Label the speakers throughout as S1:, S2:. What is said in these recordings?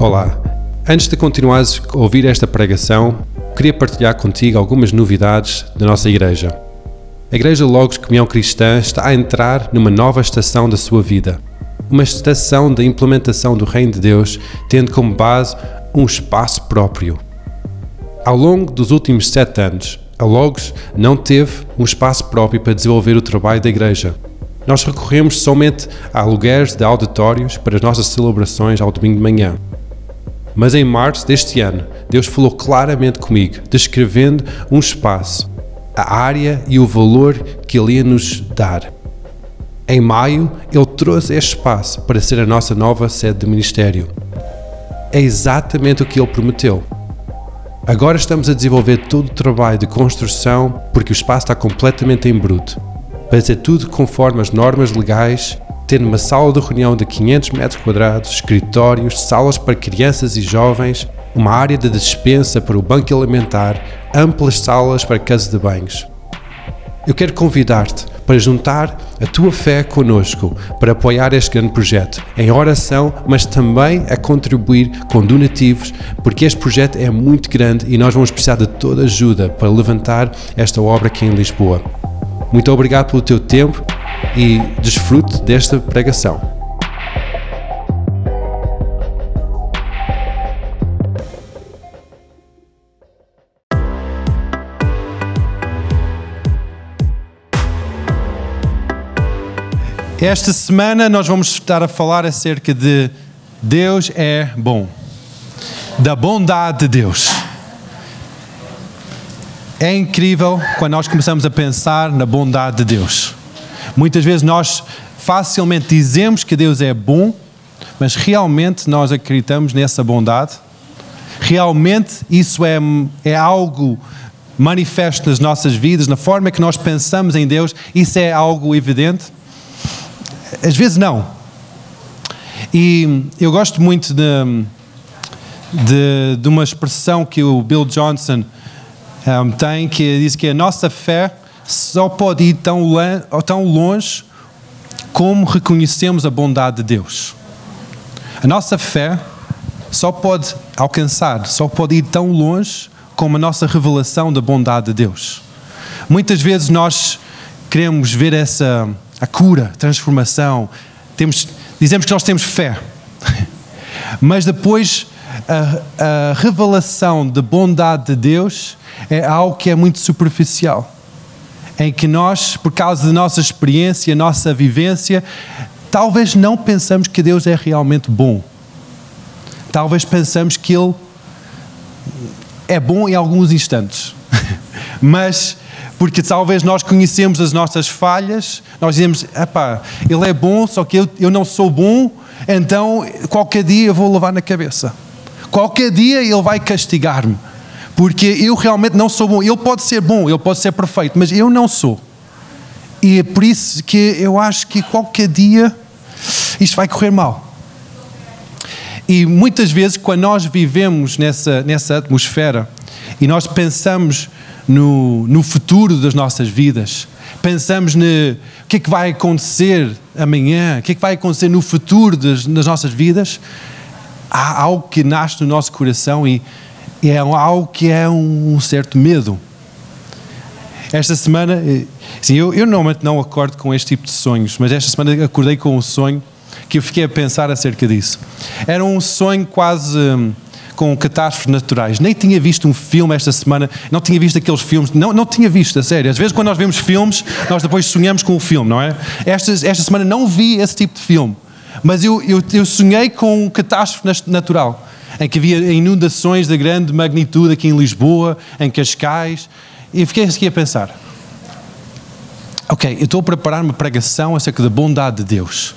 S1: Olá. Antes de continuares a ouvir esta pregação, queria partilhar contigo algumas novidades da nossa igreja. A Igreja Logos Comunhão Cristã está a entrar numa nova estação da sua vida. Uma estação da implementação do Reino de Deus, tendo como base um espaço próprio. Ao longo dos últimos sete anos, a Logos não teve um espaço próprio para desenvolver o trabalho da igreja. Nós recorremos somente a aluguéis de auditórios para as nossas celebrações ao domingo de manhã. Mas em março deste ano, Deus falou claramente comigo, descrevendo um espaço, a área e o valor que Ele ia nos dar. Em maio, Ele trouxe este espaço para ser a nossa nova sede de ministério. É exatamente o que Ele prometeu. Agora estamos a desenvolver todo o trabalho de construção porque o espaço está completamente em bruto. Para ser tudo conforme as normas legais tendo uma sala de reunião de 500 metros quadrados, escritórios, salas para crianças e jovens, uma área de dispensa para o banco alimentar, amplas salas para casa de banhos. Eu quero convidar-te para juntar a tua fé conosco para apoiar este grande projeto em oração, mas também a contribuir com donativos, porque este projeto é muito grande e nós vamos precisar de toda ajuda para levantar esta obra aqui em Lisboa. Muito obrigado pelo teu tempo e desfrute desta pregação.
S2: Esta semana nós vamos estar a falar acerca de Deus é bom, da bondade de Deus. É incrível quando nós começamos a pensar na bondade de Deus. Muitas vezes nós facilmente dizemos que Deus é bom, mas realmente nós acreditamos nessa bondade? Realmente isso é, é algo manifesto nas nossas vidas, na forma que nós pensamos em Deus? Isso é algo evidente? Às vezes não. E eu gosto muito de, de, de uma expressão que o Bill Johnson um, tem, que diz que a nossa fé só pode ir tão, longe como reconhecemos a bondade de Deus. A nossa fé só pode alcançar, só pode ir tão longe como a nossa revelação da bondade de Deus. Muitas vezes nós queremos ver essa a cura, a transformação, temos, dizemos que nós temos fé, mas depois a, a revelação da bondade de Deus é algo que é muito superficial em que nós, por causa da nossa experiência, nossa vivência, talvez não pensamos que Deus é realmente bom. Talvez pensamos que Ele é bom em alguns instantes. Mas porque talvez nós conhecemos as nossas falhas, nós dizemos, epá, Ele é bom, só que eu, eu não sou bom, então qualquer dia eu vou levar na cabeça. Qualquer dia Ele vai castigar-me porque eu realmente não sou bom. Ele pode ser bom, ele pode ser perfeito, mas eu não sou. E é por isso que eu acho que qualquer dia isto vai correr mal. E muitas vezes, quando nós vivemos nessa, nessa atmosfera e nós pensamos no, no futuro das nossas vidas, pensamos no o que é que vai acontecer amanhã, o que é que vai acontecer no futuro das, das nossas vidas, há algo que nasce no nosso coração e é algo que é um certo medo. Esta semana, eh, sim, eu, eu normalmente não acordo com este tipo de sonhos, mas esta semana acordei com um sonho que eu fiquei a pensar acerca disso. Era um sonho quase hum, com catástrofes naturais. Nem tinha visto um filme esta semana, não tinha visto aqueles filmes, não, não tinha visto, a sério. Às vezes, quando nós vemos filmes, nós depois sonhamos com o filme, não é? Esta, esta semana não vi esse tipo de filme, mas eu, eu, eu sonhei com um catástrofe natural em que havia inundações de grande magnitude aqui em Lisboa, em Cascais, e fiquei aqui a pensar: ok, eu estou a preparar uma pregação acerca da bondade de Deus.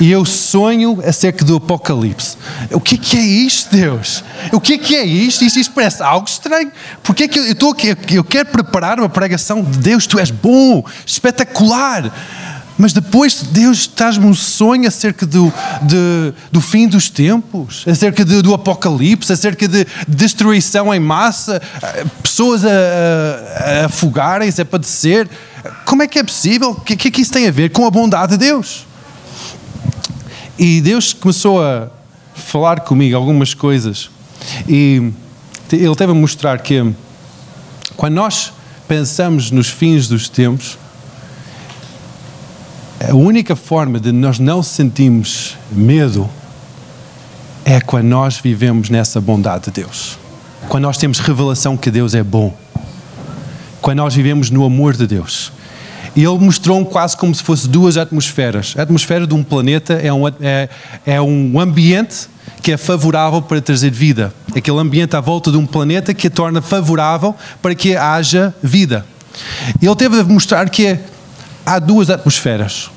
S2: E eu sonho acerca do Apocalipse. O que é, que é isto, Deus? O que é, que é isto? Isto, parece algo estranho. Porque é que eu, estou aqui, eu quero preparar uma pregação de Deus, tu és bom, espetacular. Mas depois Deus traz-me um sonho acerca do, de, do fim dos tempos, acerca de, do apocalipse, acerca de destruição em massa, pessoas a, a, a afogarem-se, a padecer. Como é que é possível? O que, que é que isso tem a ver com a bondade de Deus? E Deus começou a falar comigo algumas coisas e ele teve a mostrar que quando nós pensamos nos fins dos tempos, a única forma de nós não sentirmos medo é quando nós vivemos nessa bondade de Deus. Quando nós temos revelação que Deus é bom. Quando nós vivemos no amor de Deus. E ele mostrou quase como se fosse duas atmosferas. A atmosfera de um planeta é um, é, é um ambiente que é favorável para trazer vida. Aquele ambiente à volta de um planeta que a torna favorável para que haja vida. Ele teve a mostrar que há duas atmosferas.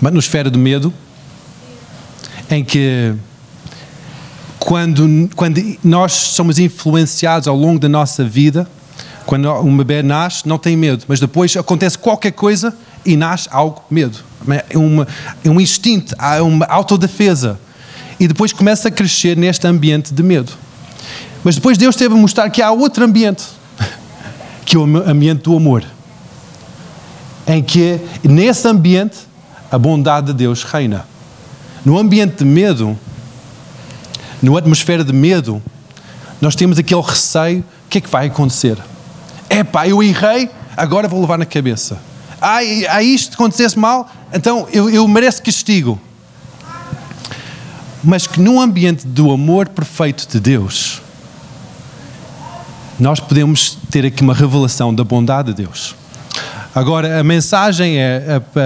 S2: Uma atmosfera do medo, em que quando, quando nós somos influenciados ao longo da nossa vida, quando um bebê nasce, não tem medo, mas depois acontece qualquer coisa e nasce algo medo. É, uma, é um instinto, é uma autodefesa. E depois começa a crescer neste ambiente de medo. Mas depois Deus teve a mostrar que há outro ambiente, que é o ambiente do amor. Em que, nesse ambiente, a bondade de Deus reina. No ambiente de medo, na atmosfera de medo, nós temos aquele receio: o que é que vai acontecer? É pá, eu errei, agora vou levar na cabeça. Ai, ai isto acontecesse mal, então eu, eu mereço castigo. Mas que num ambiente do amor perfeito de Deus, nós podemos ter aqui uma revelação da bondade de Deus. Agora, a mensagem é. A,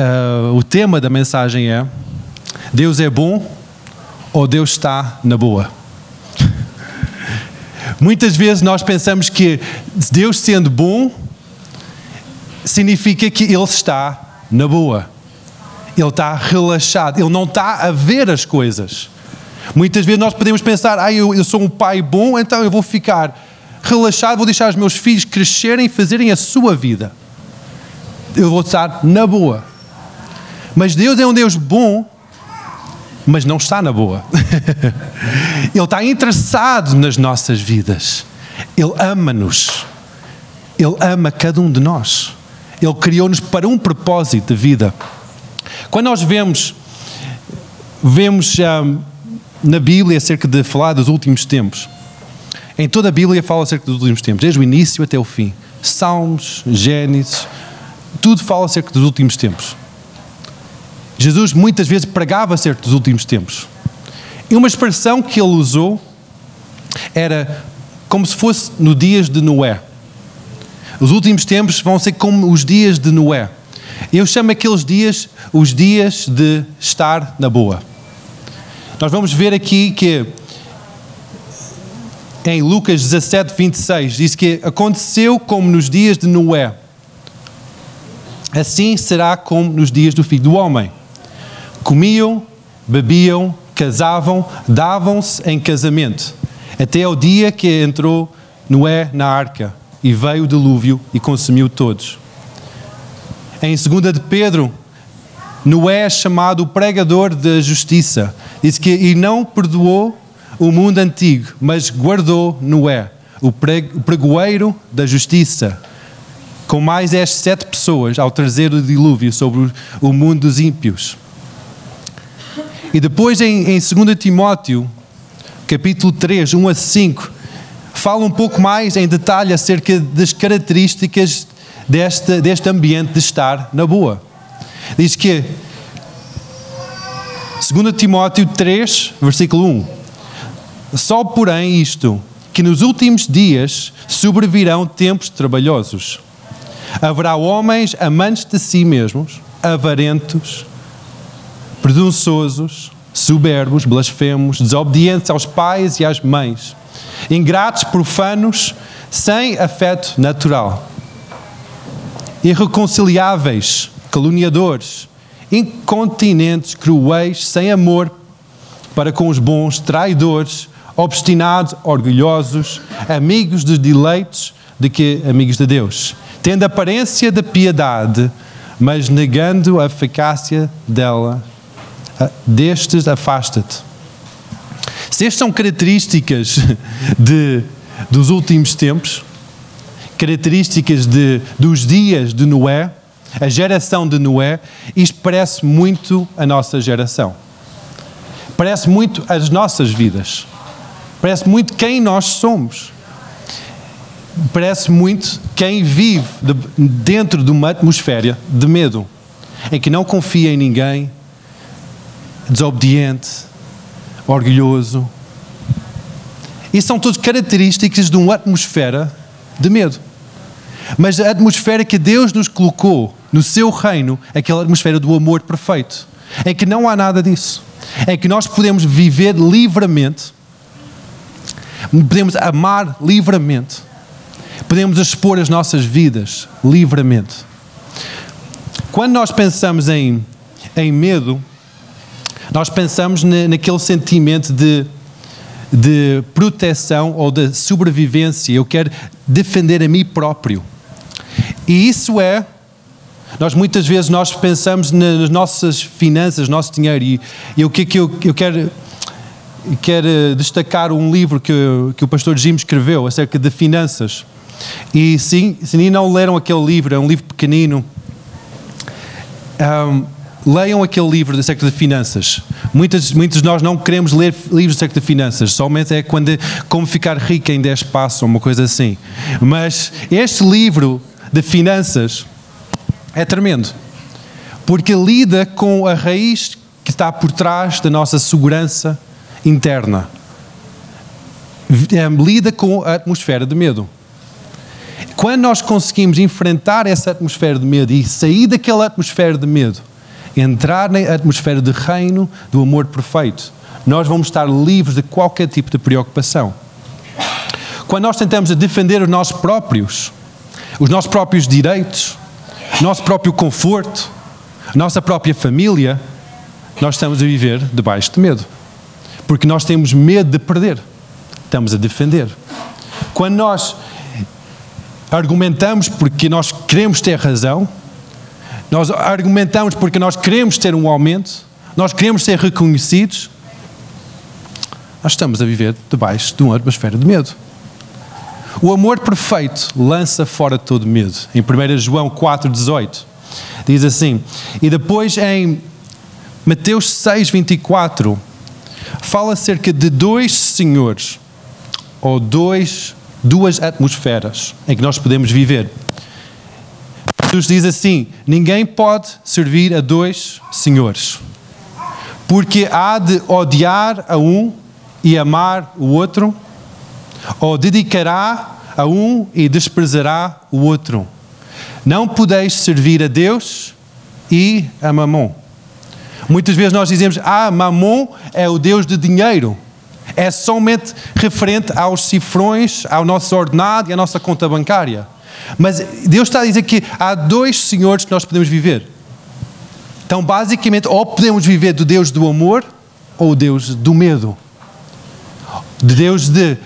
S2: a, a, o tema da mensagem é: Deus é bom ou Deus está na boa? Muitas vezes nós pensamos que Deus sendo bom significa que Ele está na boa. Ele está relaxado, Ele não está a ver as coisas. Muitas vezes nós podemos pensar, ah, eu, eu sou um pai bom, então eu vou ficar relaxado, vou deixar os meus filhos crescerem e fazerem a sua vida. Eu vou estar na boa. Mas Deus é um Deus bom mas não está na boa. Ele está interessado nas nossas vidas. Ele ama-nos. Ele ama cada um de nós. Ele criou-nos para um propósito de vida. Quando nós vemos, vemos um, na Bíblia acerca de falar dos últimos tempos, em toda a Bíblia fala acerca dos últimos tempos, desde o início até o fim. Salmos, Gênesis, tudo fala acerca dos últimos tempos. Jesus muitas vezes pregava acerca dos últimos tempos. E uma expressão que ele usou era como se fosse no dias de Noé. Os últimos tempos vão ser como os dias de Noé. Eu chamo aqueles dias os dias de estar na boa. Nós vamos ver aqui que em Lucas 17, 26, diz que aconteceu como nos dias de Noé. Assim será como nos dias do Filho do Homem. Comiam, bebiam, casavam, davam-se em casamento, até ao dia que entrou Noé na arca e veio o dilúvio e consumiu todos. Em 2 de Pedro, Noé é chamado o pregador da justiça. Diz que e não perdoou o mundo antigo, mas guardou Noé, o pregoeiro da justiça, com mais estas sete pessoas ao trazer o dilúvio sobre o mundo dos ímpios. E depois em, em 2 Timóteo, capítulo 3, 1 a 5, fala um pouco mais em detalhe acerca das características deste, deste ambiente de estar na boa. Diz que, 2 Timóteo 3, versículo 1: Só porém isto, que nos últimos dias sobrevirão tempos trabalhosos. Haverá homens amantes de si mesmos, avarentos, presunçosos, soberbos, blasfemos, desobedientes aos pais e às mães, ingratos, profanos, sem afeto natural, irreconciliáveis, caluniadores, incontinentes, cruéis, sem amor para com os bons, traidores, obstinados, orgulhosos, amigos dos deleites de que amigos de Deus, tendo aparência de piedade, mas negando a eficácia dela ah, destes afasta-te. Se estas são características de, dos últimos tempos, características de, dos dias de Noé, a geração de Noé, isto parece muito a nossa geração. Parece muito as nossas vidas. Parece muito quem nós somos. Parece muito quem vive de, dentro de uma atmosfera de medo, em que não confia em ninguém, desobediente, orgulhoso. E são todas características de uma atmosfera de medo. Mas a atmosfera que Deus nos colocou no seu reino aquela atmosfera do amor perfeito, em que não há nada disso, em que nós podemos viver livremente, podemos amar livremente, podemos expor as nossas vidas livremente. Quando nós pensamos em, em medo, nós pensamos na, naquele sentimento de, de proteção ou de sobrevivência. Eu quero defender a mim próprio. E isso é nós muitas vezes nós pensamos nas nossas finanças, nosso dinheiro e, e o que é que eu, eu quero quero destacar um livro que, que o pastor Jim escreveu acerca de finanças. E sim, se não leram aquele livro, é um livro pequenino. Um, leiam aquele livro acerca de finanças. Muitos, muitos de nós não queremos ler livros acerca de finanças, somente é quando como ficar rico em 10 passos ou uma coisa assim. Mas este livro de finanças é tremendo, porque lida com a raiz que está por trás da nossa segurança interna. É, lida com a atmosfera de medo. Quando nós conseguimos enfrentar essa atmosfera de medo e sair daquela atmosfera de medo, entrar na atmosfera de reino do amor perfeito, nós vamos estar livres de qualquer tipo de preocupação. Quando nós tentamos defender os nossos próprios, os nossos próprios direitos, nosso próprio conforto, nossa própria família, nós estamos a viver debaixo de medo. Porque nós temos medo de perder. Estamos a defender. Quando nós argumentamos porque nós queremos ter razão, nós argumentamos porque nós queremos ter um aumento, nós queremos ser reconhecidos, nós estamos a viver debaixo de uma atmosfera de medo. O amor perfeito lança fora todo medo. Em 1 João 4,18 diz assim. E depois em Mateus 6, 24 fala acerca de dois senhores ou dois, duas atmosferas em que nós podemos viver. Jesus diz assim: ninguém pode servir a dois senhores, porque há de odiar a um e amar o outro, ou dedicará a um e desprezará o outro. Não podeis servir a Deus e a Mamon. Muitas vezes nós dizemos, ah, Mamon é o Deus de dinheiro. É somente referente aos cifrões, ao nosso ordenado e à nossa conta bancária. Mas Deus está a dizer que há dois senhores que nós podemos viver. Então, basicamente, ou podemos viver do Deus do amor ou o Deus do medo. De Deus de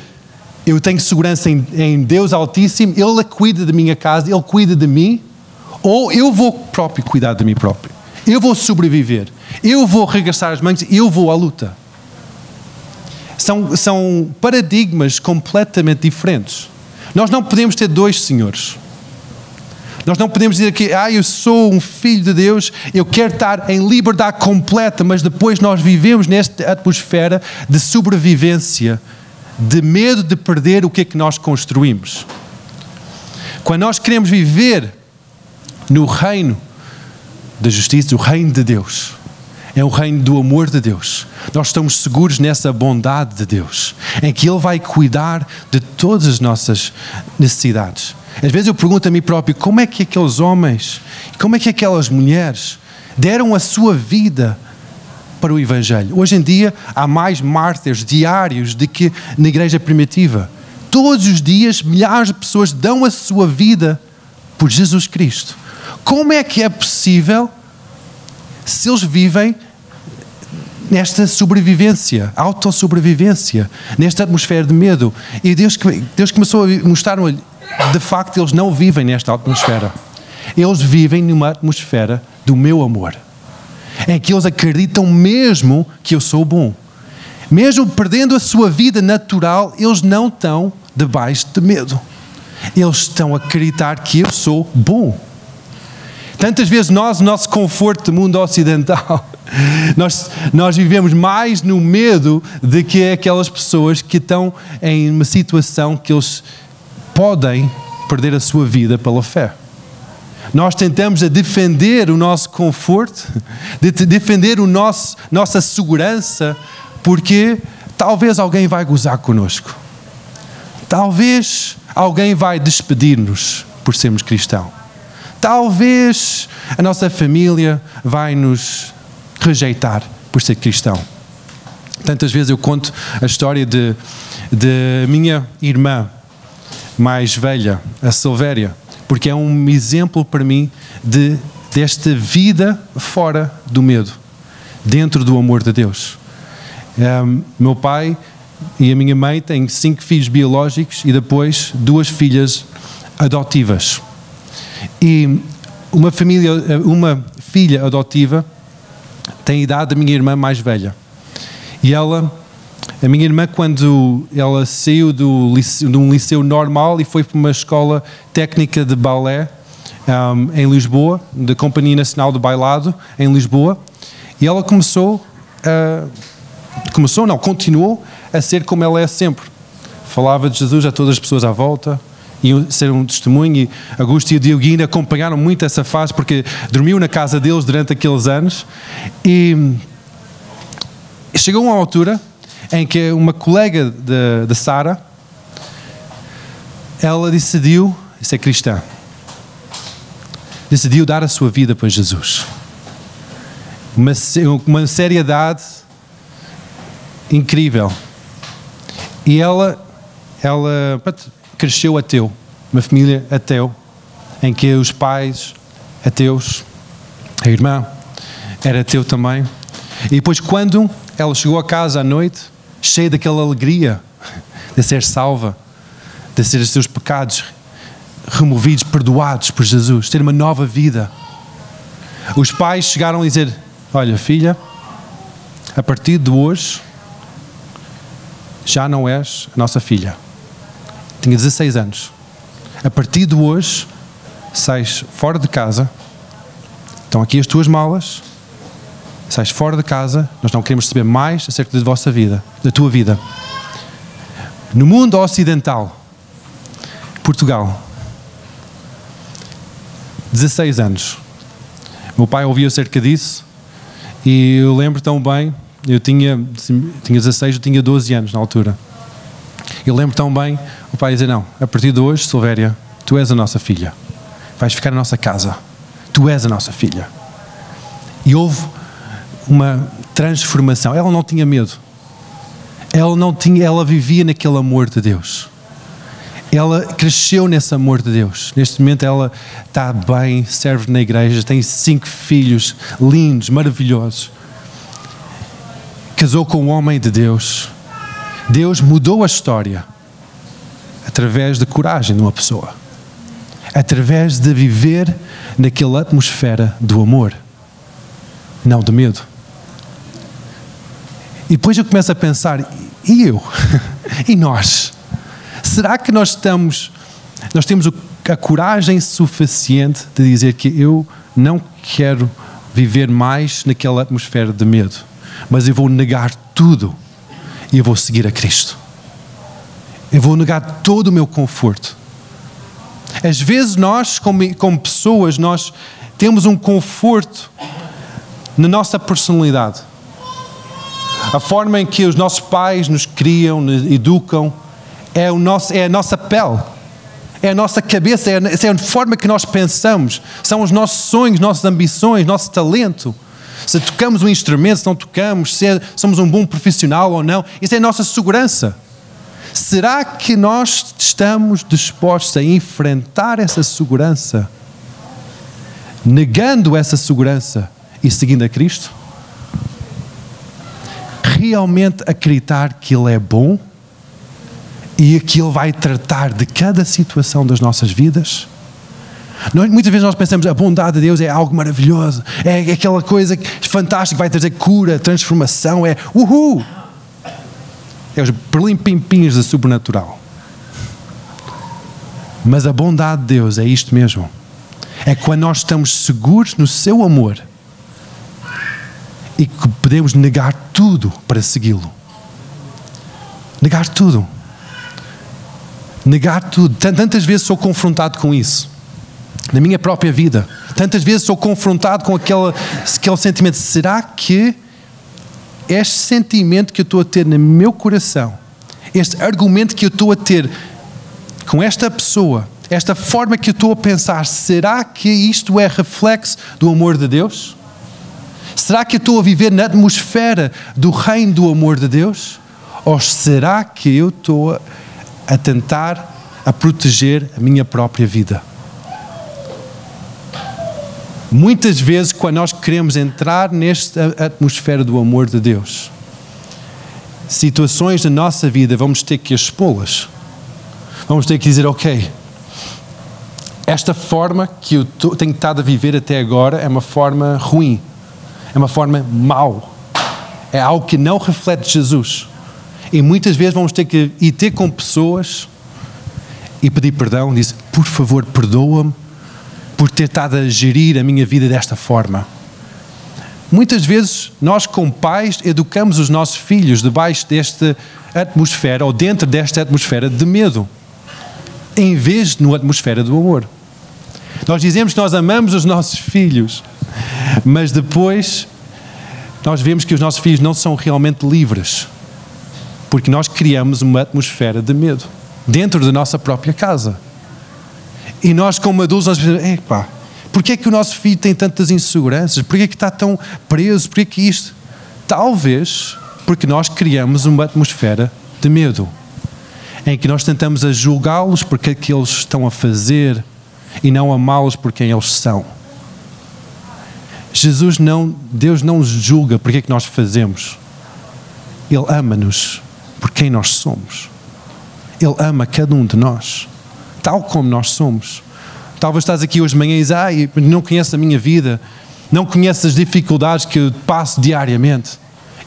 S2: eu tenho segurança em, em Deus Altíssimo, Ele cuida da minha casa, Ele cuida de mim, ou eu vou próprio cuidar de mim próprio. Eu vou sobreviver. Eu vou regressar as mãos, eu vou à luta. São, são paradigmas completamente diferentes. Nós não podemos ter dois senhores. Nós não podemos dizer que, ah, eu sou um filho de Deus, eu quero estar em liberdade completa, mas depois nós vivemos nesta atmosfera de sobrevivência de medo de perder o que é que nós construímos. Quando nós queremos viver no reino da justiça, o reino de Deus, é o reino do amor de Deus. Nós estamos seguros nessa bondade de Deus, em que Ele vai cuidar de todas as nossas necessidades. Às vezes eu pergunto a mim próprio: como é que aqueles homens, como é que aquelas mulheres deram a sua vida para o Evangelho. Hoje em dia há mais mártires diários do que na igreja primitiva. Todos os dias milhares de pessoas dão a sua vida por Jesus Cristo. Como é que é possível se eles vivem nesta sobrevivência, autossobrevivência, nesta atmosfera de medo? E Deus, Deus começou a mostrar-me, de facto, eles não vivem nesta atmosfera. Eles vivem numa atmosfera do meu amor é que eles acreditam mesmo que eu sou bom. Mesmo perdendo a sua vida natural, eles não estão debaixo de medo. Eles estão a acreditar que eu sou bom. Tantas vezes nós, no nosso conforto do mundo ocidental, Nós, nós vivemos mais no medo de que aquelas pessoas que estão em uma situação que eles podem perder a sua vida pela fé. Nós tentamos a defender o nosso conforto, de defender o nosso, nossa segurança, porque talvez alguém vai gozar conosco. Talvez alguém vai despedir-nos por sermos cristãos. Talvez a nossa família vai nos rejeitar por ser cristão. Tantas vezes eu conto a história de, de minha irmã mais velha, a Silvéria, porque é um exemplo para mim de, desta vida fora do medo, dentro do amor de Deus. Um, meu pai e a minha mãe têm cinco filhos biológicos e depois duas filhas adotivas. E uma família, uma filha adotiva tem a idade da minha irmã mais velha. E ela, a minha irmã, quando ela saiu do liceu, de um liceu normal e foi para uma escola técnica de balé um, em Lisboa, da Companhia Nacional do Bailado, em Lisboa, e ela começou a. Começou, não, continuou a ser como ela é sempre. Falava de Jesus a todas as pessoas à volta, e ser um testemunho. E Augusto e o Dioguinho acompanharam muito essa fase porque dormiu na casa deles durante aqueles anos. E chegou uma altura em que uma colega de, de Sara ela decidiu ser cristã. Decidiu dar a sua vida para Jesus. Uma, uma seriedade incrível. E ela, ela cresceu ateu, uma família ateu, em que os pais ateus, a irmã era ateu também. E depois, quando ela chegou a casa à noite, cheia daquela alegria de ser salva, de ser os seus pecados removidos, perdoados por Jesus, ter uma nova vida. Os pais chegaram a dizer: Olha, filha, a partir de hoje já não és a nossa filha tinha 16 anos. A partir de hoje, sais fora de casa, estão aqui as tuas malas, sais fora de casa, nós não queremos saber mais acerca da vossa vida, da tua vida. No mundo ocidental, Portugal, 16 anos. Meu pai ouvia acerca disso e eu lembro tão bem, eu tinha, tinha 16, eu tinha 12 anos na altura. Eu lembro tão bem o pai dizer: Não, a partir de hoje, Silvéria, tu és a nossa filha. Vais ficar na nossa casa. Tu és a nossa filha. E houve uma transformação. Ela não tinha medo. Ela não tinha, ela vivia naquele amor de Deus. Ela cresceu nesse amor de Deus. Neste momento ela está bem, serve na igreja, tem cinco filhos lindos, maravilhosos. Casou com um homem de Deus. Deus mudou a história através da coragem de uma pessoa, através de viver naquela atmosfera do amor, não do medo. E depois eu começo a pensar: e eu? e nós? Será que nós estamos, nós temos a coragem suficiente de dizer que eu não quero viver mais naquela atmosfera de medo, mas eu vou negar tudo e eu vou seguir a Cristo? Eu vou negar todo o meu conforto. Às vezes nós, como, como pessoas, nós temos um conforto na nossa personalidade. A forma em que os nossos pais nos criam, nos educam, é, o nosso, é a nossa pele, é a nossa cabeça, é a, é forma que nós pensamos, são os nossos sonhos, nossas ambições, nosso talento. Se tocamos um instrumento, se não tocamos, se é, somos um bom profissional ou não, isso é a nossa segurança. Será que nós estamos dispostos a enfrentar essa segurança, negando essa segurança e seguindo a Cristo? Realmente acreditar que Ele é bom e que Ele vai tratar de cada situação das nossas vidas? Nós, muitas vezes nós pensamos a bondade de Deus é algo maravilhoso, é aquela coisa fantástica que vai trazer cura, transformação, é uhul! É os perlimpimpinhos da sobrenatural. Mas a bondade de Deus é isto mesmo. É quando nós estamos seguros no seu amor e que podemos negar tudo para segui-lo. Negar tudo. Negar tudo. Tantas vezes sou confrontado com isso. Na minha própria vida. Tantas vezes sou confrontado com aquele, aquele sentimento. Será que este sentimento que eu estou a ter no meu coração, este argumento que eu estou a ter com esta pessoa, esta forma que eu estou a pensar, será que isto é reflexo do amor de Deus? Será que eu estou a viver na atmosfera do reino do amor de Deus? Ou será que eu estou a tentar a proteger a minha própria vida? Muitas vezes, quando nós queremos entrar nesta atmosfera do amor de Deus, situações da nossa vida vamos ter que expô-las. Vamos ter que dizer, ok, esta forma que eu tenho estado a viver até agora é uma forma ruim, é uma forma mau, é algo que não reflete Jesus. E muitas vezes vamos ter que ir ter com pessoas e pedir perdão, dizer, por favor, perdoa-me por ter estado a gerir a minha vida desta forma. Muitas vezes nós, como pais, educamos os nossos filhos debaixo desta atmosfera ou dentro desta atmosfera de medo, em vez de na atmosfera do amor. Nós dizemos que nós amamos os nossos filhos, mas depois nós vemos que os nossos filhos não são realmente livres, porque nós criamos uma atmosfera de medo dentro da nossa própria casa. E nós, como adultos, nós pensamos, epá, porquê é que o nosso filho tem tantas inseguranças? Porquê é que está tão preso? Porquê é que isto? Talvez porque nós criamos uma atmosfera de medo, em que nós tentamos a julgá-los porque é que eles estão a fazer e não amá-los por quem eles são. Jesus não, Deus não julga porque é que nós fazemos. Ele ama-nos por quem nós somos. Ele ama cada um de nós tal como nós somos. Talvez estás aqui hoje de manhã e dizes, ah, não conheces a minha vida, não conheces as dificuldades que eu passo diariamente.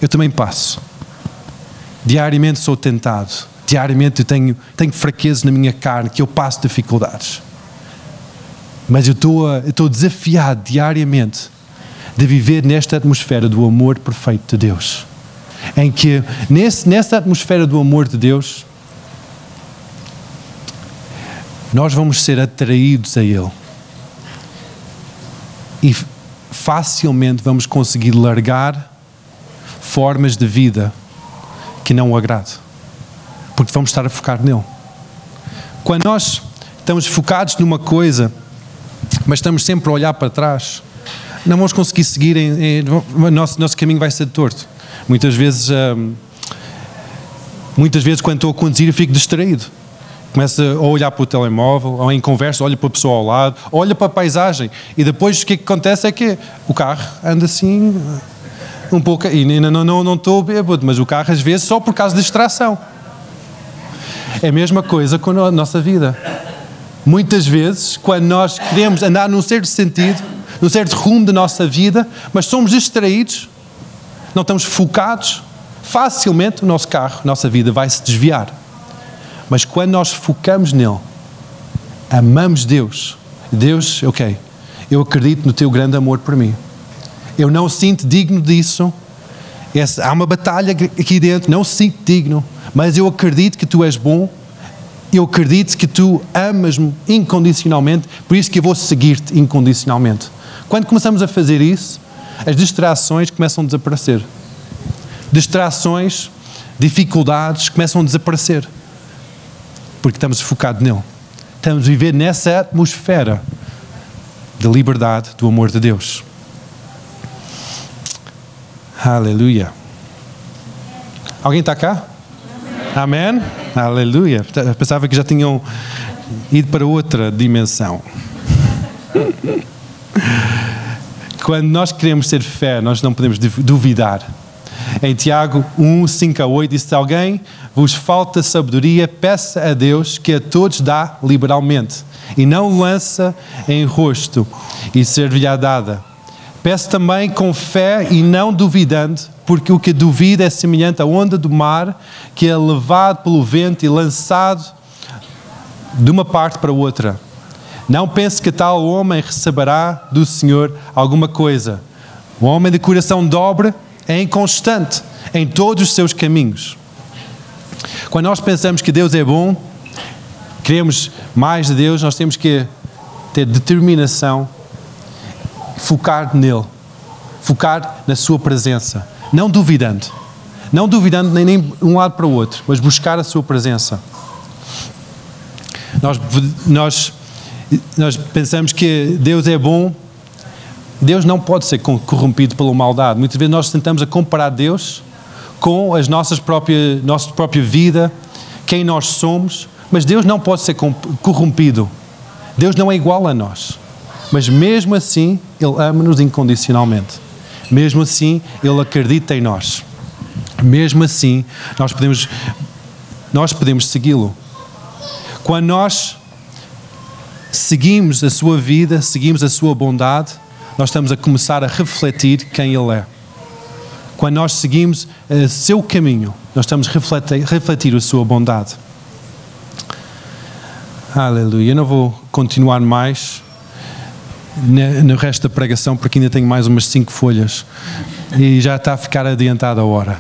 S2: Eu também passo. Diariamente sou tentado. Diariamente eu tenho, tenho fraquezas na minha carne, que eu passo dificuldades. Mas eu estou, eu estou desafiado diariamente de viver nesta atmosfera do amor perfeito de Deus. Em que, nesse, nessa atmosfera do amor de Deus, nós vamos ser atraídos a Ele. E facilmente vamos conseguir largar formas de vida que não o agradam. Porque vamos estar a focar nele. Quando nós estamos focados numa coisa, mas estamos sempre a olhar para trás, não vamos conseguir seguir, em, em, nosso, nosso caminho vai ser torto. Muitas vezes, hum, muitas vezes quando estou a conduzir eu fico distraído começa a olhar para o telemóvel, ou em conversa, olha para a pessoa ao lado, olha para a paisagem e depois o que, é que acontece é que o carro anda assim um pouco, e ainda não, não, não estou bêbado, mas o carro às vezes só por causa de distração. É a mesma coisa com a nossa vida. Muitas vezes, quando nós queremos andar num certo sentido, num certo rumo da nossa vida, mas somos distraídos, não estamos focados, facilmente o nosso carro, a nossa vida vai se desviar. Mas quando nós focamos nele, amamos Deus, Deus, ok, eu acredito no teu grande amor por mim. Eu não sinto digno disso. Há uma batalha aqui dentro, não sinto digno, mas eu acredito que tu és bom. Eu acredito que tu amas-me incondicionalmente, por isso que eu vou seguir-te incondicionalmente. Quando começamos a fazer isso, as distrações começam a desaparecer. Distrações, dificuldades começam a desaparecer porque estamos focados nele. Estamos a viver nessa atmosfera de liberdade, do amor de Deus. Aleluia. Alguém está cá? Amém? Aleluia. Pensava que já tinham ido para outra dimensão. Quando nós queremos ter fé, nós não podemos duvidar em Tiago 1, 5 a 8, diz: Se alguém vos falta sabedoria, peça a Deus que a todos dá liberalmente e não lança em rosto e ser-lhe-á dada. Peço também com fé e não duvidando, porque o que duvida é semelhante à onda do mar que é levado pelo vento e lançado de uma parte para outra. Não pense que tal homem receberá do Senhor alguma coisa O homem de coração dobre é inconstante em todos os seus caminhos. Quando nós pensamos que Deus é bom, queremos mais de Deus, nós temos que ter determinação, focar nele, focar na sua presença, não duvidando, não duvidando nem, nem um lado para o outro, mas buscar a sua presença. Nós, nós, nós pensamos que Deus é bom, Deus não pode ser corrompido pela maldade. Muitas vezes nós tentamos a comparar Deus com as nossas próprias, nossa própria vida, quem nós somos, mas Deus não pode ser corrompido. Deus não é igual a nós. Mas mesmo assim, Ele ama-nos incondicionalmente. Mesmo assim, Ele acredita em nós. Mesmo assim, nós podemos, nós podemos segui-lo. Quando nós seguimos a sua vida, seguimos a sua bondade, nós estamos a começar a refletir quem Ele é. Quando nós seguimos o seu caminho, nós estamos a refletir, refletir a sua bondade. Aleluia. Eu não vou continuar mais no resto da pregação, porque ainda tenho mais umas cinco folhas e já está a ficar adiantada a hora.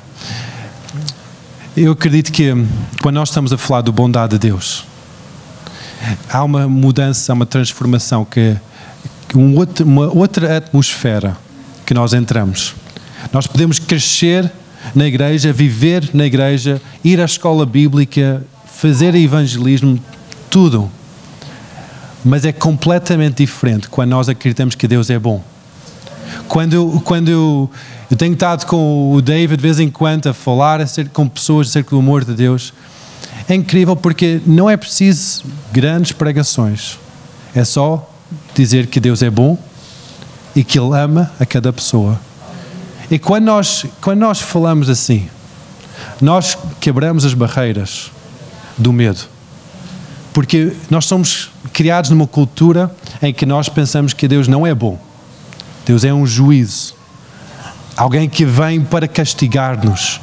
S2: Eu acredito que quando nós estamos a falar da bondade de Deus, há uma mudança, uma transformação que um outro, uma outra atmosfera que nós entramos. Nós podemos crescer na igreja, viver na igreja, ir à escola bíblica, fazer evangelismo, tudo. Mas é completamente diferente quando nós acreditamos que Deus é bom. Quando eu, quando eu, eu tenho estado com o David de vez em quando a falar acerca, com pessoas acerca do amor de Deus, é incrível porque não é preciso grandes pregações. É só dizer que Deus é bom e que Ele ama a cada pessoa. E quando nós, quando nós falamos assim, nós quebramos as barreiras do medo. Porque nós somos criados numa cultura em que nós pensamos que Deus não é bom. Deus é um juízo. Alguém que vem para castigar-nos.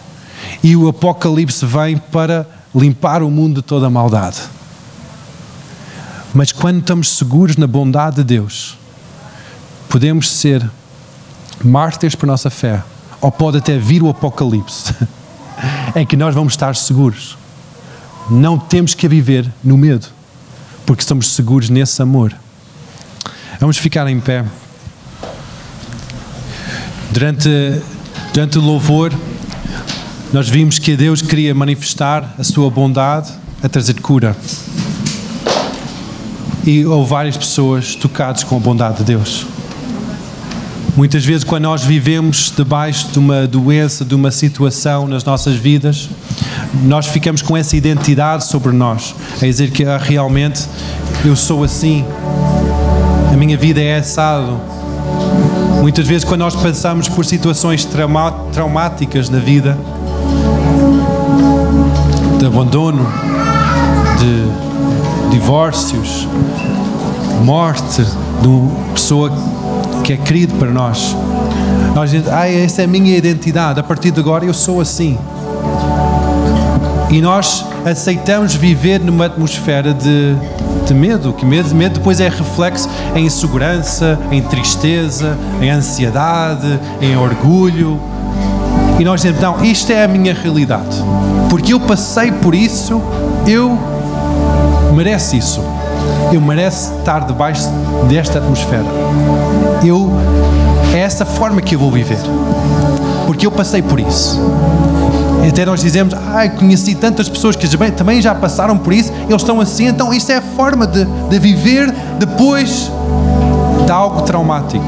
S2: E o Apocalipse vem para limpar o mundo de toda a maldade. Mas quando estamos seguros na bondade de Deus, podemos ser mártires a nossa fé, ou pode até vir o Apocalipse, em que nós vamos estar seguros. Não temos que viver no medo, porque estamos seguros nesse amor. Vamos ficar em pé. Durante, durante o louvor, nós vimos que Deus queria manifestar a sua bondade a trazer cura. E houve várias pessoas tocadas com a bondade de Deus. Muitas vezes, quando nós vivemos debaixo de uma doença, de uma situação nas nossas vidas, nós ficamos com essa identidade sobre nós, a dizer que ah, realmente eu sou assim, a minha vida é assado. Muitas vezes, quando nós passamos por situações traumáticas na vida, de abandono, de divórcios, morte de uma pessoa que é querido para nós. Nós dizemos, ah, essa é a minha identidade, a partir de agora eu sou assim. E nós aceitamos viver numa atmosfera de, de medo, que medo, medo depois é reflexo em insegurança, em tristeza, em ansiedade, em orgulho. E nós dizemos, não, isto é a minha realidade. Porque eu passei por isso, eu mereço isso eu mereço estar debaixo desta atmosfera. Eu é essa forma que eu vou viver. Porque eu passei por isso. Até nós dizemos, ai, ah, conheci tantas pessoas que também já passaram por isso, eles estão assim, então isto é a forma de, de viver depois de algo traumático.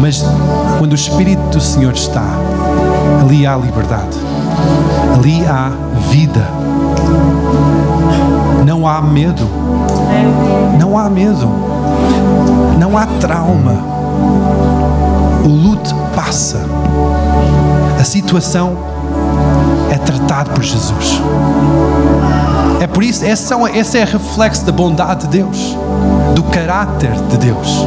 S2: Mas quando o Espírito do Senhor está, ali há liberdade, ali há vida não há medo. Não há medo. Não há trauma. O luto passa. A situação é tratada por Jesus. É por isso, esse esse é reflexo da bondade de Deus, do caráter de Deus.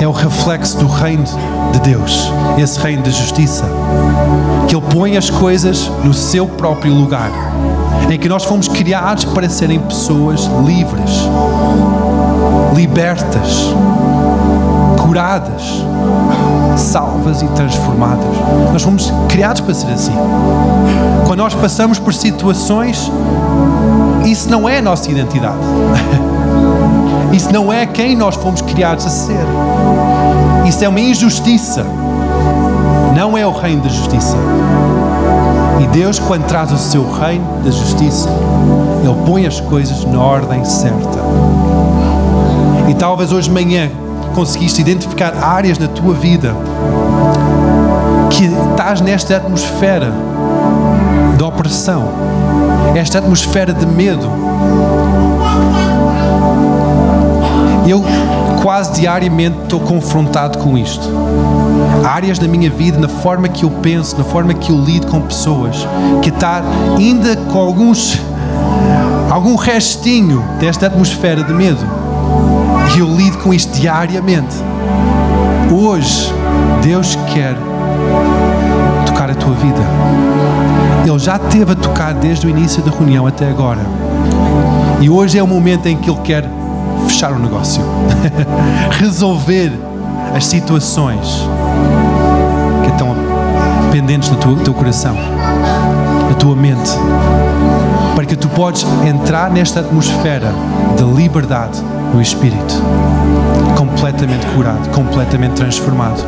S2: É o reflexo do reino de Deus, esse reino de justiça, que Ele põe as coisas no seu próprio lugar em que nós fomos criados para serem pessoas livres, libertas, curadas, salvas e transformadas. Nós fomos criados para ser assim. Quando nós passamos por situações, isso não é a nossa identidade. Isso não é quem nós fomos criados a ser. Isso é uma injustiça. Não é o reino da justiça. E Deus, quando traz o seu reino da justiça, Ele põe as coisas na ordem certa. E talvez hoje de manhã conseguiste identificar áreas na tua vida que estás nesta atmosfera de opressão, esta atmosfera de medo. Eu quase diariamente estou confrontado com isto. Áreas da minha vida, na forma que eu penso, na forma que eu lido com pessoas, que está ainda com alguns algum restinho desta atmosfera de medo. E eu lido com isto diariamente. Hoje, Deus quer tocar a tua vida. Ele já teve a tocar desde o início da reunião até agora. E hoje é o momento em que Ele quer fechar o negócio, resolver as situações que estão pendentes no teu, coração, na tua mente, para que tu podes entrar nesta atmosfera de liberdade no Espírito, completamente curado, completamente transformado.